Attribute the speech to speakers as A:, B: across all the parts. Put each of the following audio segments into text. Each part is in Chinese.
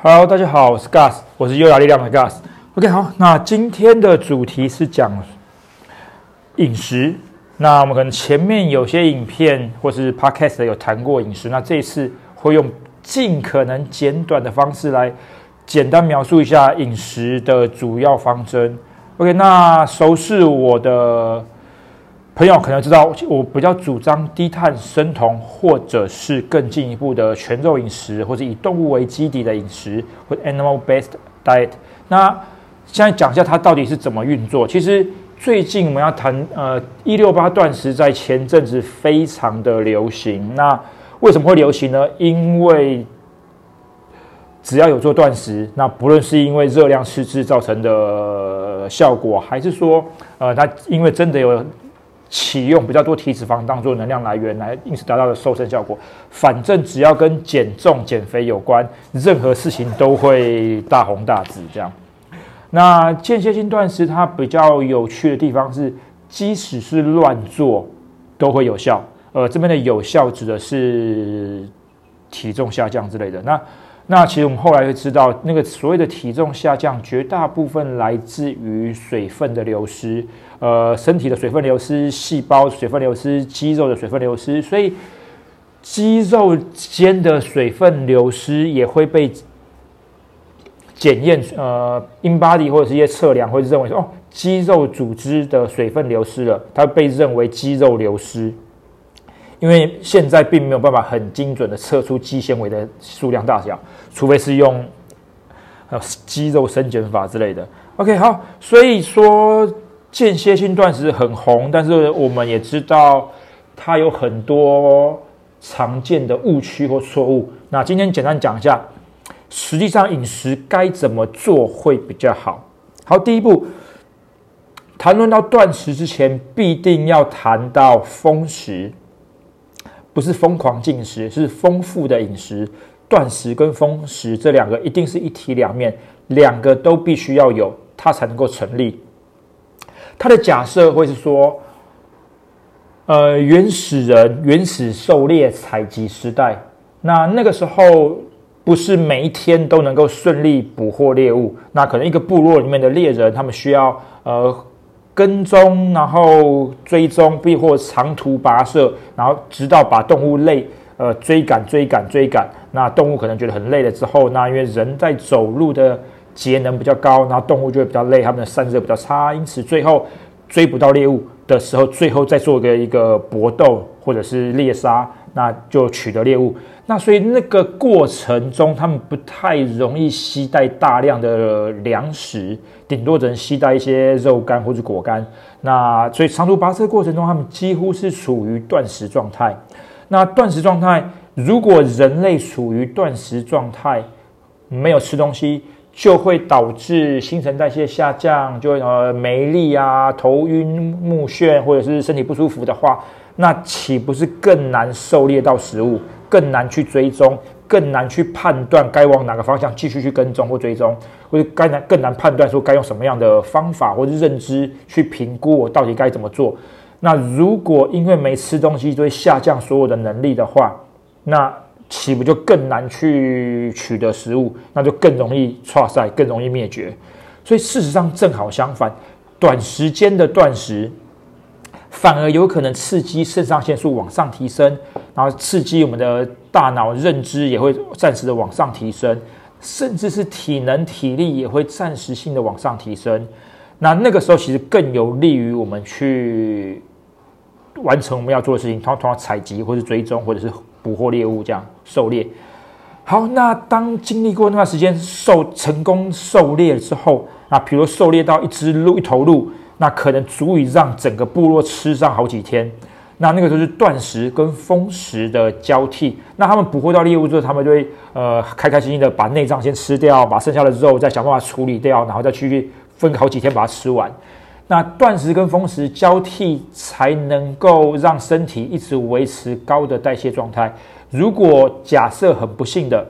A: Hello，大家好，我是 Gus，我是优雅力量的 Gus。OK，好，那今天的主题是讲饮食。那我们可能前面有些影片或是 Podcast 有谈过饮食，那这一次会用尽可能简短的方式来简单描述一下饮食的主要方针。OK，那熟悉我的。朋友可能知道，我比较主张低碳生酮，或者是更进一步的全肉饮食，或者以动物为基底的饮食，或 animal-based diet。那现在讲一下它到底是怎么运作。其实最近我们要谈，呃，一六八断食在前阵子非常的流行。那为什么会流行呢？因为只要有做断食，那不论是因为热量失智造成的效果，还是说，呃，它因为真的有。启用比较多体脂肪当做能量来源，来因此达到的瘦身效果。反正只要跟减重、减肥有关，任何事情都会大红大紫。这样，那间歇性断食它比较有趣的地方是，即使是乱做都会有效。呃，这边的有效指的是体重下降之类的。那那其实我们后来会知道，那个所谓的体重下降，绝大部分来自于水分的流失。呃，身体的水分流失，细胞水分流失，肌肉的水分流失，所以肌肉间的水分流失也会被检验。呃，in body 或者是一些测量会认为说，哦，肌肉组织的水分流失了，它被认为肌肉流失。因为现在并没有办法很精准的测出肌纤维的数量大小，除非是用呃肌肉生减法之类的。OK，好，所以说。间歇性断食很红，但是我们也知道它有很多常见的误区或错误。那今天简单讲一下，实际上饮食该怎么做会比较好。好，第一步，谈论到断食之前，必定要谈到丰食，不是疯狂进食，是丰富的饮食。断食跟丰食这两个一定是一体两面，两个都必须要有，它才能够成立。他的假设会是说，呃，原始人、原始狩猎采集时代，那那个时候不是每一天都能够顺利捕获猎物，那可能一个部落里面的猎人，他们需要呃跟踪，然后追踪，并或长途跋涉，然后直到把动物累，呃，追赶、追赶、追赶，那动物可能觉得很累了之后，那因为人在走路的。节能比较高，然后动物就会比较累，它们的散热比较差，因此最后追不到猎物的时候，最后再做个一个搏斗或者是猎杀，那就取得猎物。那所以那个过程中，他们不太容易携带大量的粮食，顶多只能携带一些肉干或者果干。那所以长途跋涉过程中，他们几乎是处于断食状态。那断食状态，如果人类处于断食状态，没有吃东西。就会导致新陈代谢下降，就会呃没力啊、头晕目眩，或者是身体不舒服的话，那岂不是更难狩猎到食物，更难去追踪，更难去判断该往哪个方向继续去跟踪或追踪，或者该难更难判断说该用什么样的方法或者认知去评估我到底该怎么做？那如果因为没吃东西就会下降所有的能力的话，那。岂不就更难去取得食物？那就更容易挫赛，更容易灭绝。所以事实上正好相反，短时间的断食反而有可能刺激肾上腺素往上提升，然后刺激我们的大脑认知也会暂时的往上提升，甚至是体能体力也会暂时性的往上提升。那那个时候其实更有利于我们去完成我们要做的事情，通通采集或是追踪，或者是。捕获猎物，这样狩猎。好，那当经历过那段时间狩成功狩猎之后，那比如狩猎到一只鹿、一头鹿，那可能足以让整个部落吃上好几天。那那个时候是断食跟丰食的交替。那他们捕获到猎物之后，他们就会呃开开心心的把内脏先吃掉，把剩下的肉再想办法处理掉，然后再去分好几天把它吃完。那断食跟丰食交替，才能够让身体一直维持高的代谢状态。如果假设很不幸的，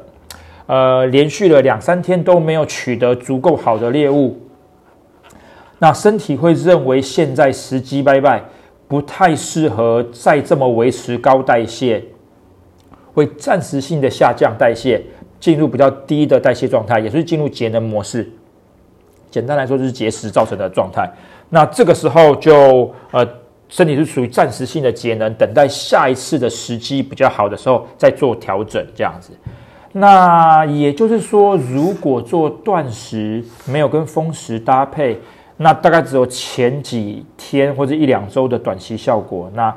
A: 呃，连续了两三天都没有取得足够好的猎物，那身体会认为现在时机拜拜，不太适合再这么维持高代谢，会暂时性的下降代谢，进入比较低的代谢状态，也是进入节能模式。简单来说，就是节食造成的状态。那这个时候就呃，身体是属于暂时性的节能，等待下一次的时机比较好的时候再做调整，这样子。那也就是说，如果做断食没有跟风食搭配，那大概只有前几天或者一两周的短期效果。那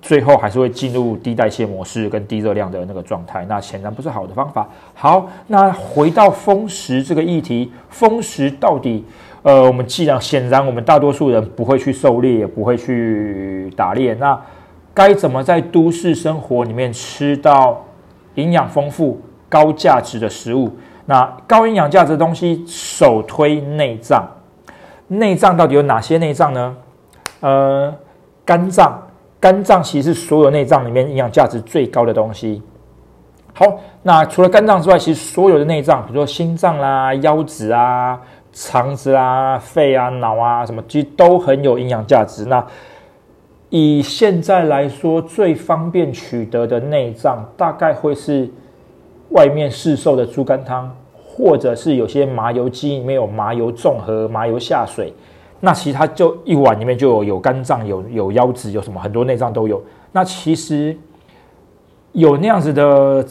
A: 最后还是会进入低代谢模式跟低热量的那个状态，那显然不是好的方法。好，那回到丰食这个议题，丰食到底，呃，我们既然显然我们大多数人不会去狩猎，也不会去打猎，那该怎么在都市生活里面吃到营养丰富、高价值的食物？那高营养价值的东西，首推内脏。内脏到底有哪些内脏呢？呃，肝脏。肝脏其实是所有内脏里面营养价值最高的东西。好，那除了肝脏之外，其实所有的内脏，比如说心脏啦、腰子啊、肠子啊、肺啊、脑啊，什么其实都很有营养价值。那以现在来说，最方便取得的内脏，大概会是外面市售的猪肝汤，或者是有些麻油鸡里面有麻油综合、麻油下水。那其实它就一碗里面就有有肝脏、有有腰子、有什么很多内脏都有。那其实有那样子的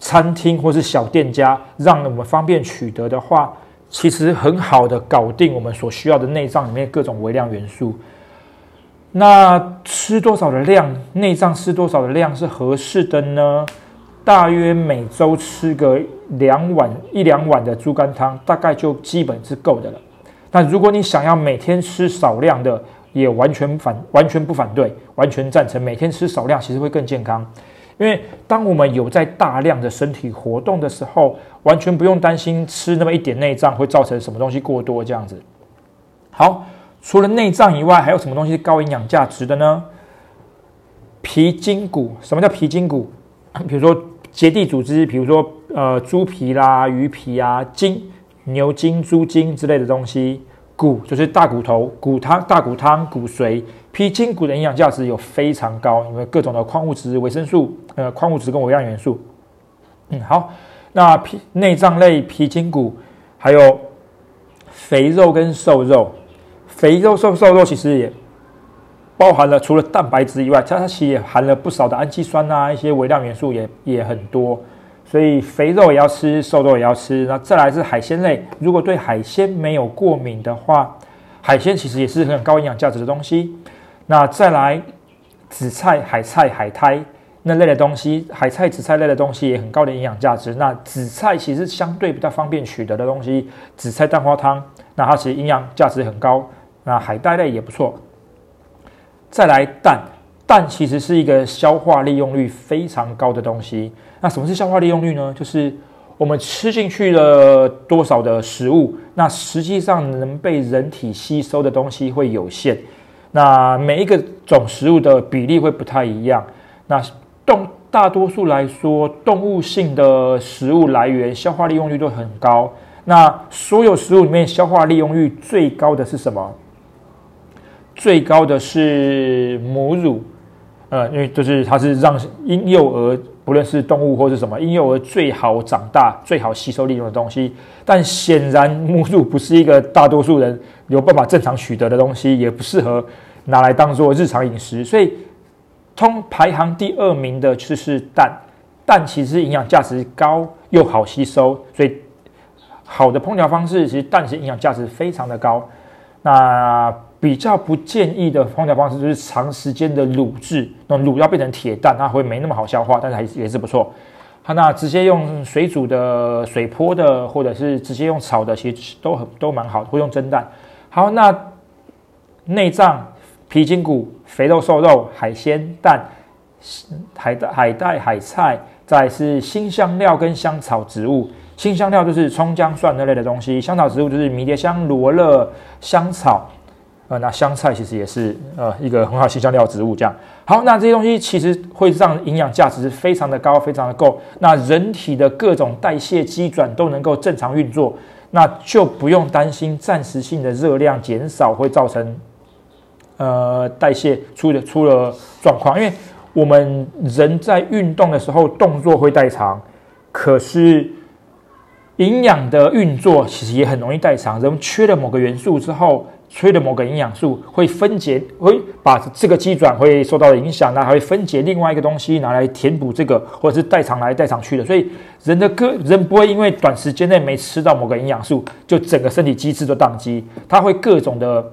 A: 餐厅或是小店家，让我们方便取得的话，其实很好的搞定我们所需要的内脏里面各种微量元素。那吃多少的量，内脏吃多少的量是合适的呢？大约每周吃个两碗一两碗的猪肝汤，大概就基本是够的了。但如果你想要每天吃少量的，也完全反完全不反对，完全赞成每天吃少量，其实会更健康。因为当我们有在大量的身体活动的时候，完全不用担心吃那么一点内脏会造成什么东西过多这样子。好，除了内脏以外，还有什么东西是高营养价值的呢？皮筋骨，什么叫皮筋骨？比如说结缔组织，比如说呃猪皮啦、鱼皮啊、筋。牛筋、猪筋之类的东西，骨就是大骨头、骨汤、大骨汤、骨髓、皮筋骨的营养价值有非常高，因为各种的矿物质、维生素、呃矿物质跟微量元素。嗯，好，那皮内脏类皮筋骨，还有肥肉跟瘦肉，肥肉瘦瘦肉其实也包含了除了蛋白质以外，它它其实也含了不少的氨基酸啊，一些微量元素也也很多。所以肥肉也要吃，瘦肉也要吃。那再来是海鲜类，如果对海鲜没有过敏的话，海鲜其实也是很高营养价值的东西。那再来紫菜、海菜、海苔那类的东西，海菜、紫菜类的东西也很高的营养价值。那紫菜其实相对比较方便取得的东西，紫菜蛋花汤，那它其实营养价值很高。那海带类也不错。再来蛋，蛋其实是一个消化利用率非常高的东西。那什么是消化利用率呢？就是我们吃进去了多少的食物，那实际上能被人体吸收的东西会有限。那每一个种食物的比例会不太一样。那动大多数来说，动物性的食物来源消化利用率都很高。那所有食物里面消化利用率最高的是什么？最高的是母乳。呃，因为就是它是让婴幼儿。不论是动物或是什么婴幼儿最好长大、最好吸收利用的东西，但显然母乳不是一个大多数人有办法正常取得的东西，也不适合拿来当做日常饮食。所以，通排行第二名的就是蛋。蛋其实营养价值高又好吸收，所以好的烹调方式其实蛋是营养价值非常的高。那比较不建议的烹调方式就是长时间的卤制，那卤要变成铁蛋，它会没那么好消化，但是还是也是不错。好，那直接用水煮的、水泼的，或者是直接用炒的，其实都很都蛮好的。会用蒸蛋。好，那内脏、皮筋骨、肥肉、瘦肉、海鲜、蛋、海带、海带、海菜，再是新香料跟香草植物。新香料就是葱姜蒜那类的东西，香草植物就是迷迭香、罗勒、香草。呃，那香菜其实也是呃一个很好新香料植物，这样好。那这些东西其实会让营养价值非常的高，非常的够。那人体的各种代谢机转都能够正常运作，那就不用担心暂时性的热量减少会造成呃代谢出的出了状况。因为我们人在运动的时候动作会代偿，可是营养的运作其实也很容易代偿。人缺了某个元素之后，缺了某个营养素，会分解，会把这个机转会受到影响，那还会分解另外一个东西拿来填补这个，或者是代偿来代偿去的。所以人的个人不会因为短时间内没吃到某个营养素，就整个身体机制都宕机，它会各种的。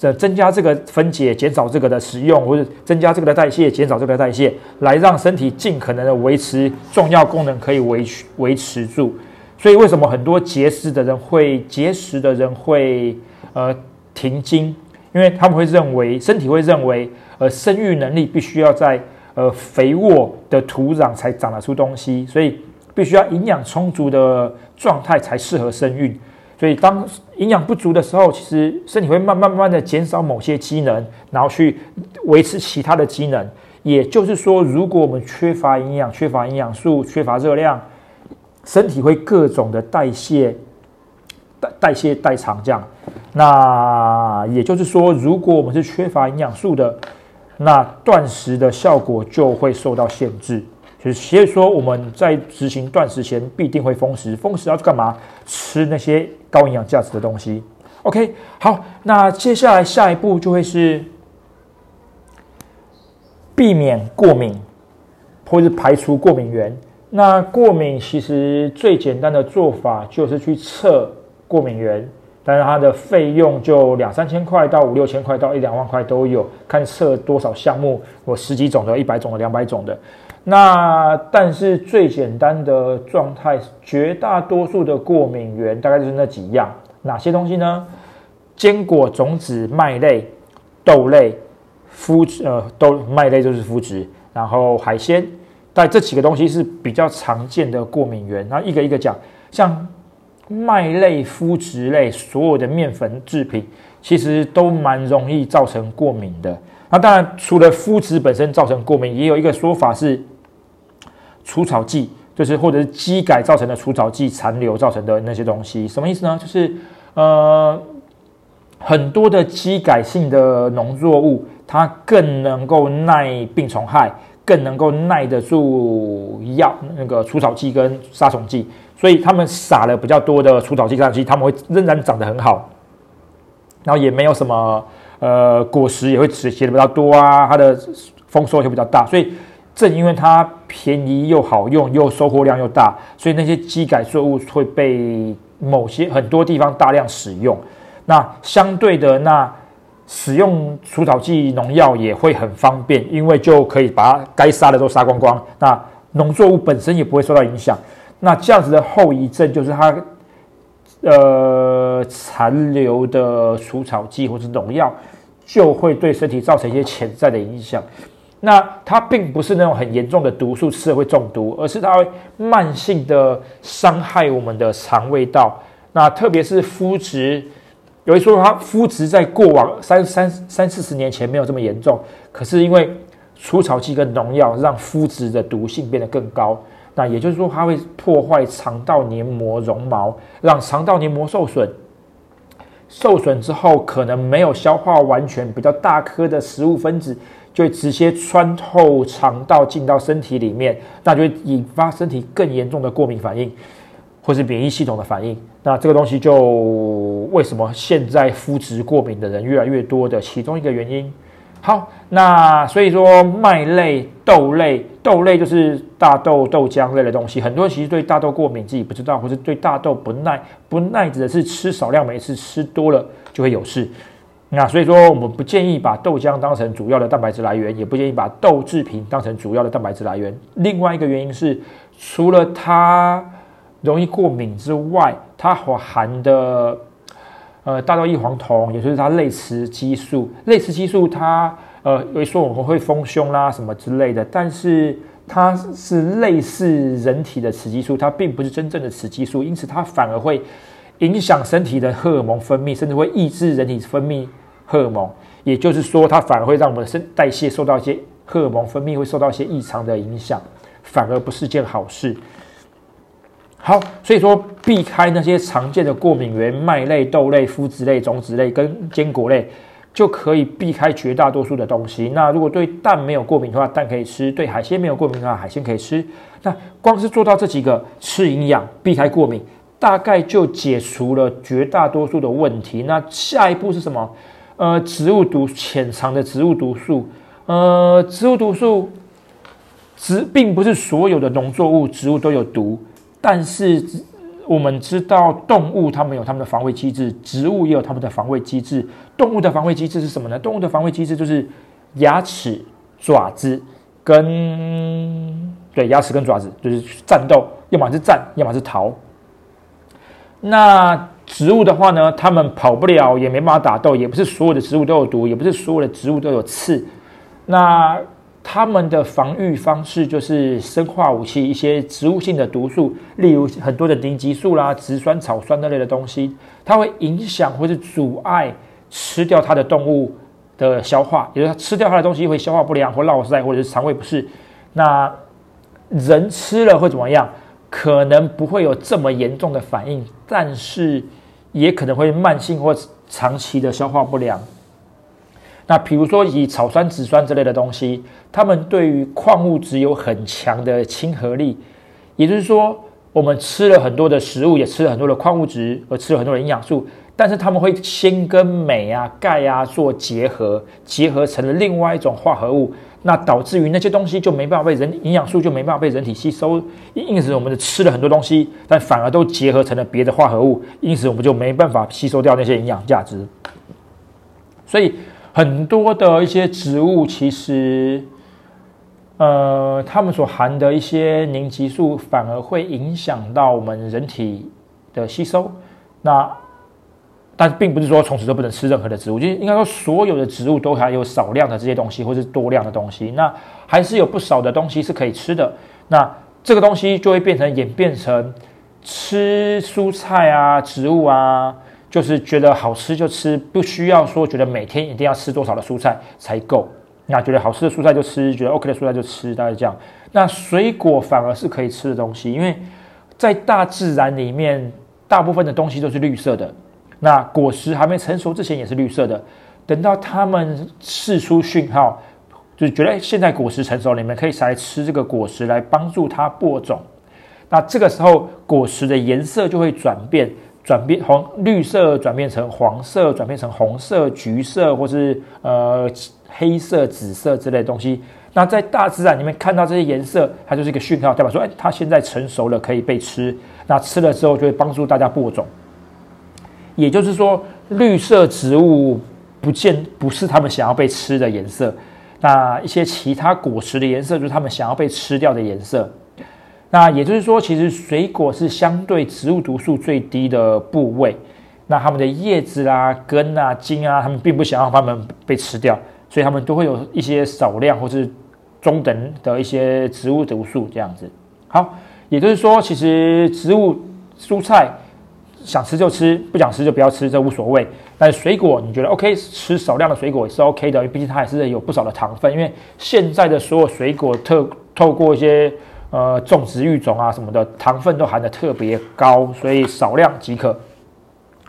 A: 呃，增加这个分解，减少这个的使用，或者增加这个的代谢，减少这个的代谢，来让身体尽可能的维持重要功能可以维维持住。所以为什么很多节食的人会节食的人会呃停经？因为他们会认为身体会认为呃生育能力必须要在呃肥沃的土壤才长得出东西，所以必须要营养充足的状态才适合生育。所以，当营养不足的时候，其实身体会慢慢慢慢的减少某些机能，然后去维持其他的机能。也就是说，如果我们缺乏营养、缺乏营养素、缺乏热量，身体会各种的代谢、代代谢代偿这样。那也就是说，如果我们是缺乏营养素的，那断食的效果就会受到限制。所以说，我们在执行断食前必定会封食。封食要干嘛？吃那些高营养价值的东西。OK，好，那接下来下一步就会是避免过敏，或是排除过敏源。那过敏其实最简单的做法就是去测过敏源，但是它的费用就两三千块到五六千块到一两万块都有，看测多少项目，有十几种的、一百种的、两百种的。那但是最简单的状态，绝大多数的过敏源大概就是那几样，哪些东西呢？坚果、种子、麦类、豆类、麸质，呃，豆麦类就是麸质，然后海鲜，但这几个东西是比较常见的过敏源。那一个一个讲，像麦类、麸质类，所有的面粉制品，其实都蛮容易造成过敏的。那当然，除了麸质本身造成过敏，也有一个说法是。除草剂就是或者是机改造成的除草剂残留造成的那些东西，什么意思呢？就是呃很多的机改性的农作物，它更能够耐病虫害，更能够耐得住药那个除草剂跟杀虫剂，所以他们撒了比较多的除草剂、杀虫剂，他们会仍然长得很好，然后也没有什么呃果实也会结结的比较多啊，它的丰收就比较大，所以。正因为它便宜又好用，又收获量又大，所以那些机改作物会被某些很多地方大量使用。那相对的，那使用除草剂、农药也会很方便，因为就可以把它该杀的都杀光光。那农作物本身也不会受到影响。那这样子的后遗症就是它，呃，残留的除草剂或者农药就会对身体造成一些潜在的影响。那它并不是那种很严重的毒素，吃了会中毒，而是它会慢性的伤害我们的肠胃道。那特别是肤质，有一说它肤质在过往三三三四十年前没有这么严重，可是因为除草剂跟农药让肤质的毒性变得更高。那也就是说，它会破坏肠道黏膜绒毛，让肠道黏膜受损。受损之后，可能没有消化完全，比较大颗的食物分子。就会直接穿透肠道进到身体里面，那就会引发身体更严重的过敏反应，或是免疫系统的反应。那这个东西就为什么现在肤质过敏的人越来越多的其中一个原因。好，那所以说麦类、豆类、豆类就是大豆、豆浆类的东西，很多人其实对大豆过敏自己不知道，或是对大豆不耐。不耐指的是吃少量，每次吃多了就会有事。那所以说，我们不建议把豆浆当成主要的蛋白质来源，也不建议把豆制品当成主要的蛋白质来源。另外一个原因是，除了它容易过敏之外，它所含的呃大豆异黄酮，也就是它类雌激素。类雌激素它呃，有说我们会丰胸啦什么之类的，但是它是类似人体的雌激素，它并不是真正的雌激素，因此它反而会。影响身体的荷尔蒙分泌，甚至会抑制人体分泌荷尔蒙。也就是说，它反而会让我们的身代谢受到一些荷尔蒙分泌会受到一些异常的影响，反而不是件好事。好，所以说避开那些常见的过敏源，麦类、豆类、麸质类、种子类跟坚果类，就可以避开绝大多数的东西。那如果对蛋没有过敏的话，蛋可以吃；对海鲜没有过敏的话，海鲜可以吃。那光是做到这几个，吃营养、避开过敏，大概就解除了绝大多数的问题。那下一步是什么？呃，植物毒潜藏的植物毒素。呃，植物毒素，植并不是所有的农作物、植物都有毒，但是。我们知道动物它们有它们的防卫机制，植物也有它们的防卫机制。动物的防卫机制是什么呢？动物的防卫机制就是牙齿、爪子跟对牙齿跟爪子，就是战斗，要么是战，要么是逃。那植物的话呢，它们跑不了，也没办法打斗，也不是所有的植物都有毒，也不是所有的植物都有刺。那他们的防御方式就是生化武器，一些植物性的毒素，例如很多的凝集素啦、植酸、草酸那类的东西，它会影响或是阻碍吃掉它的动物的消化，也就是它吃掉它的东西会消化不良或落塞或者是肠胃不适。那人吃了会怎么样？可能不会有这么严重的反应，但是也可能会慢性或长期的消化不良。那比如说以草酸、植酸之类的东西，它们对于矿物质有很强的亲和力，也就是说，我们吃了很多的食物，也吃了很多的矿物质，而吃了很多的营养素，但是它们会先跟镁啊、钙啊做结合，结合成了另外一种化合物，那导致于那些东西就没办法被人营养素就没办法被人体吸收，因此我们吃了很多东西，但反而都结合成了别的化合物，因此我们就没办法吸收掉那些营养价值，所以。很多的一些植物，其实，呃，它们所含的一些凝集素，反而会影响到我们人体的吸收。那，但并不是说从此就不能吃任何的植物，就应该说所有的植物都含有少量的这些东西，或是多量的东西。那还是有不少的东西是可以吃的。那这个东西就会变成演变成吃蔬菜啊，植物啊。就是觉得好吃就吃，不需要说觉得每天一定要吃多少的蔬菜才够。那觉得好吃的蔬菜就吃，觉得 OK 的蔬菜就吃，大概这样。那水果反而是可以吃的东西，因为在大自然里面，大部分的东西都是绿色的。那果实还没成熟之前也是绿色的，等到它们释出讯号，就觉得现在果实成熟，你们可以来吃这个果实来帮助它播种。那这个时候果实的颜色就会转变。转变黄绿色转变成黄色，转变成红色、橘色，或是呃黑色、紫色之类的东西。那在大自然里面看到这些颜色，它就是一个讯号，代表说，哎，它现在成熟了，可以被吃。那吃了之后，就会帮助大家播种。也就是说，绿色植物不见不是他们想要被吃的颜色。那一些其他果实的颜色，就是他们想要被吃掉的颜色。那也就是说，其实水果是相对植物毒素最低的部位。那它们的叶子啦、根啊、茎啊，它们并不想要它们被吃掉，所以它们都会有一些少量或是中等的一些植物毒素这样子。好，也就是说，其实植物蔬菜想吃就吃，不想吃就不要吃，这无所谓。但水果你觉得 OK，吃少量的水果也是 OK 的，因为毕竟它还是有不少的糖分。因为现在的所有水果特透过一些呃，种植育种啊什么的，糖分都含的特别高，所以少量即可。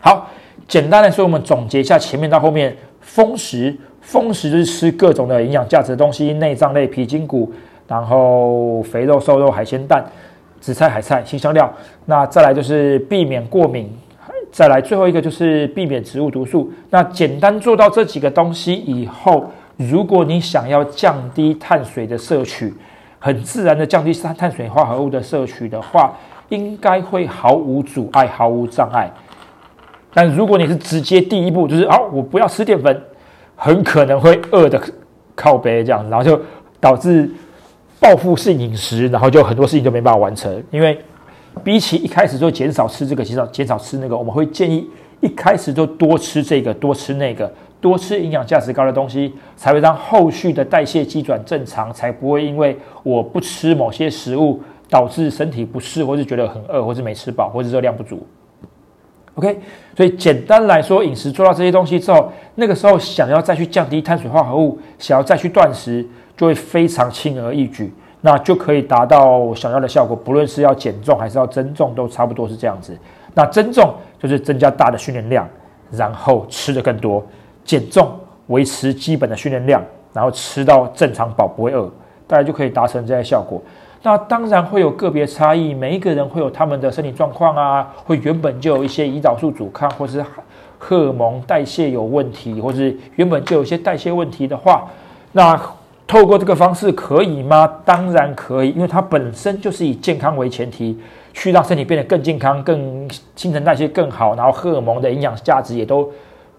A: 好，简单的说，我们总结一下前面到后面，丰食，丰食就是吃各种的营养价值的东西，内脏类、皮筋骨，然后肥肉、瘦肉、海鲜、蛋、紫菜、海菜、新香料。那再来就是避免过敏，再来最后一个就是避免植物毒素。那简单做到这几个东西以后，如果你想要降低碳水的摄取，很自然的降低碳碳水化合物的摄取的话，应该会毫无阻碍、毫无障碍。但如果你是直接第一步就是啊，我不要吃淀粉，很可能会饿的靠背这样，然后就导致报复性饮食，然后就很多事情就没办法完成。因为比起一开始就减少吃这个，减少减少吃那个，我们会建议一开始就多吃这个，多吃那个。多吃营养价值高的东西，才会让后续的代谢机转正常，才不会因为我不吃某些食物导致身体不适，或是觉得很饿，或是没吃饱，或是热量不足。OK，所以简单来说，饮食做到这些东西之后，那个时候想要再去降低碳水化合物，想要再去断食，就会非常轻而易举，那就可以达到想要的效果。不论是要减重还是要增重，都差不多是这样子。那增重就是增加大的训练量，然后吃的更多。减重维持基本的训练量，然后吃到正常饱不会饿，大家就可以达成这些效果。那当然会有个别差异，每一个人会有他们的身体状况啊，会原本就有一些胰岛素阻抗，或是荷尔蒙代谢有问题，或是原本就有一些代谢问题的话，那透过这个方式可以吗？当然可以，因为它本身就是以健康为前提，去让身体变得更健康、更新陈代谢更好，然后荷尔蒙的营养价值也都，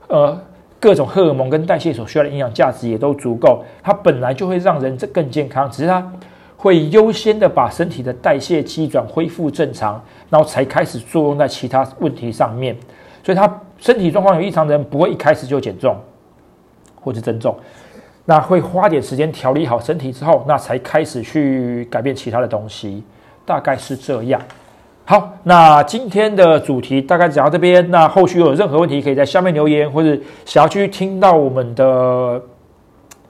A: 呃，各种荷尔蒙跟代谢所需要的营养价值也都足够，它本来就会让人更健康，只是它。会优先的把身体的代谢机转恢复正常，然后才开始作用在其他问题上面。所以，他身体状况有异常的人，不会一开始就减重或者增重，那会花点时间调理好身体之后，那才开始去改变其他的东西。大概是这样。好，那今天的主题大概讲到这边。那后续有任何问题，可以在下面留言，或者想要继续听到我们的，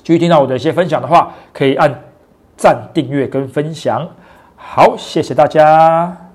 A: 继续听到我的一些分享的话，可以按。赞、订阅跟分享，好，谢谢大家。